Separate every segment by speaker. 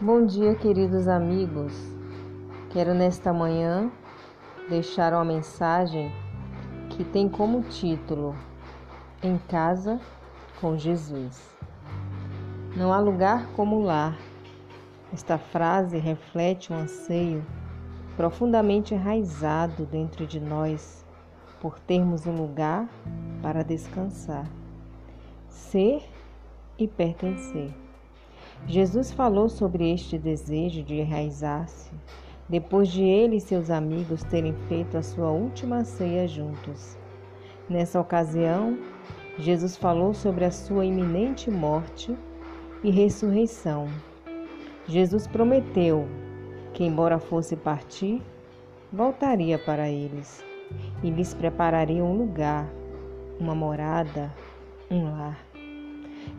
Speaker 1: Bom dia, queridos amigos. Quero nesta manhã deixar uma mensagem que tem como título Em Casa com Jesus. Não há lugar como lar. Esta frase reflete um anseio profundamente enraizado dentro de nós por termos um lugar para descansar, ser e pertencer. Jesus falou sobre este desejo de enraizar-se depois de ele e seus amigos terem feito a sua última ceia juntos. Nessa ocasião, Jesus falou sobre a sua iminente morte e ressurreição. Jesus prometeu que, embora fosse partir, voltaria para eles e lhes prepararia um lugar, uma morada, um lar.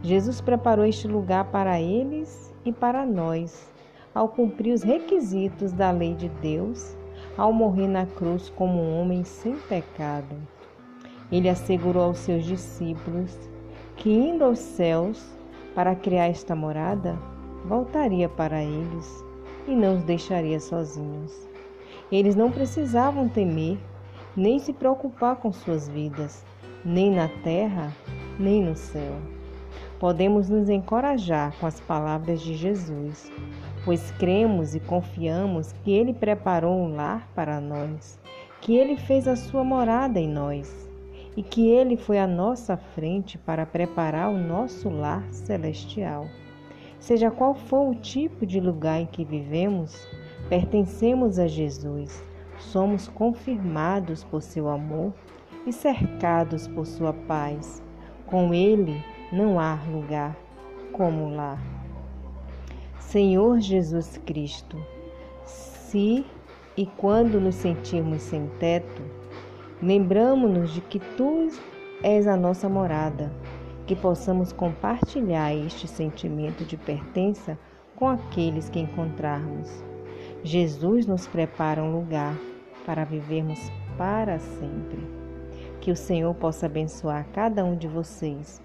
Speaker 1: Jesus preparou este lugar para eles e para nós, ao cumprir os requisitos da lei de Deus, ao morrer na cruz como um homem sem pecado. Ele assegurou aos seus discípulos que, indo aos céus para criar esta morada, voltaria para eles e não os deixaria sozinhos. Eles não precisavam temer, nem se preocupar com suas vidas, nem na terra, nem no céu podemos nos encorajar com as palavras de Jesus, pois cremos e confiamos que Ele preparou um lar para nós, que Ele fez a sua morada em nós e que Ele foi à nossa frente para preparar o nosso lar celestial. Seja qual for o tipo de lugar em que vivemos, pertencemos a Jesus, somos confirmados por seu amor e cercados por sua paz. Com Ele, não há lugar como lá. Senhor Jesus Cristo, se e quando nos sentirmos sem teto, lembramos-nos de que Tu és a nossa morada, que possamos compartilhar este sentimento de pertença com aqueles que encontrarmos. Jesus nos prepara um lugar para vivermos para sempre. Que o Senhor possa abençoar cada um de vocês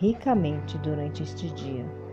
Speaker 1: ricamente durante este dia.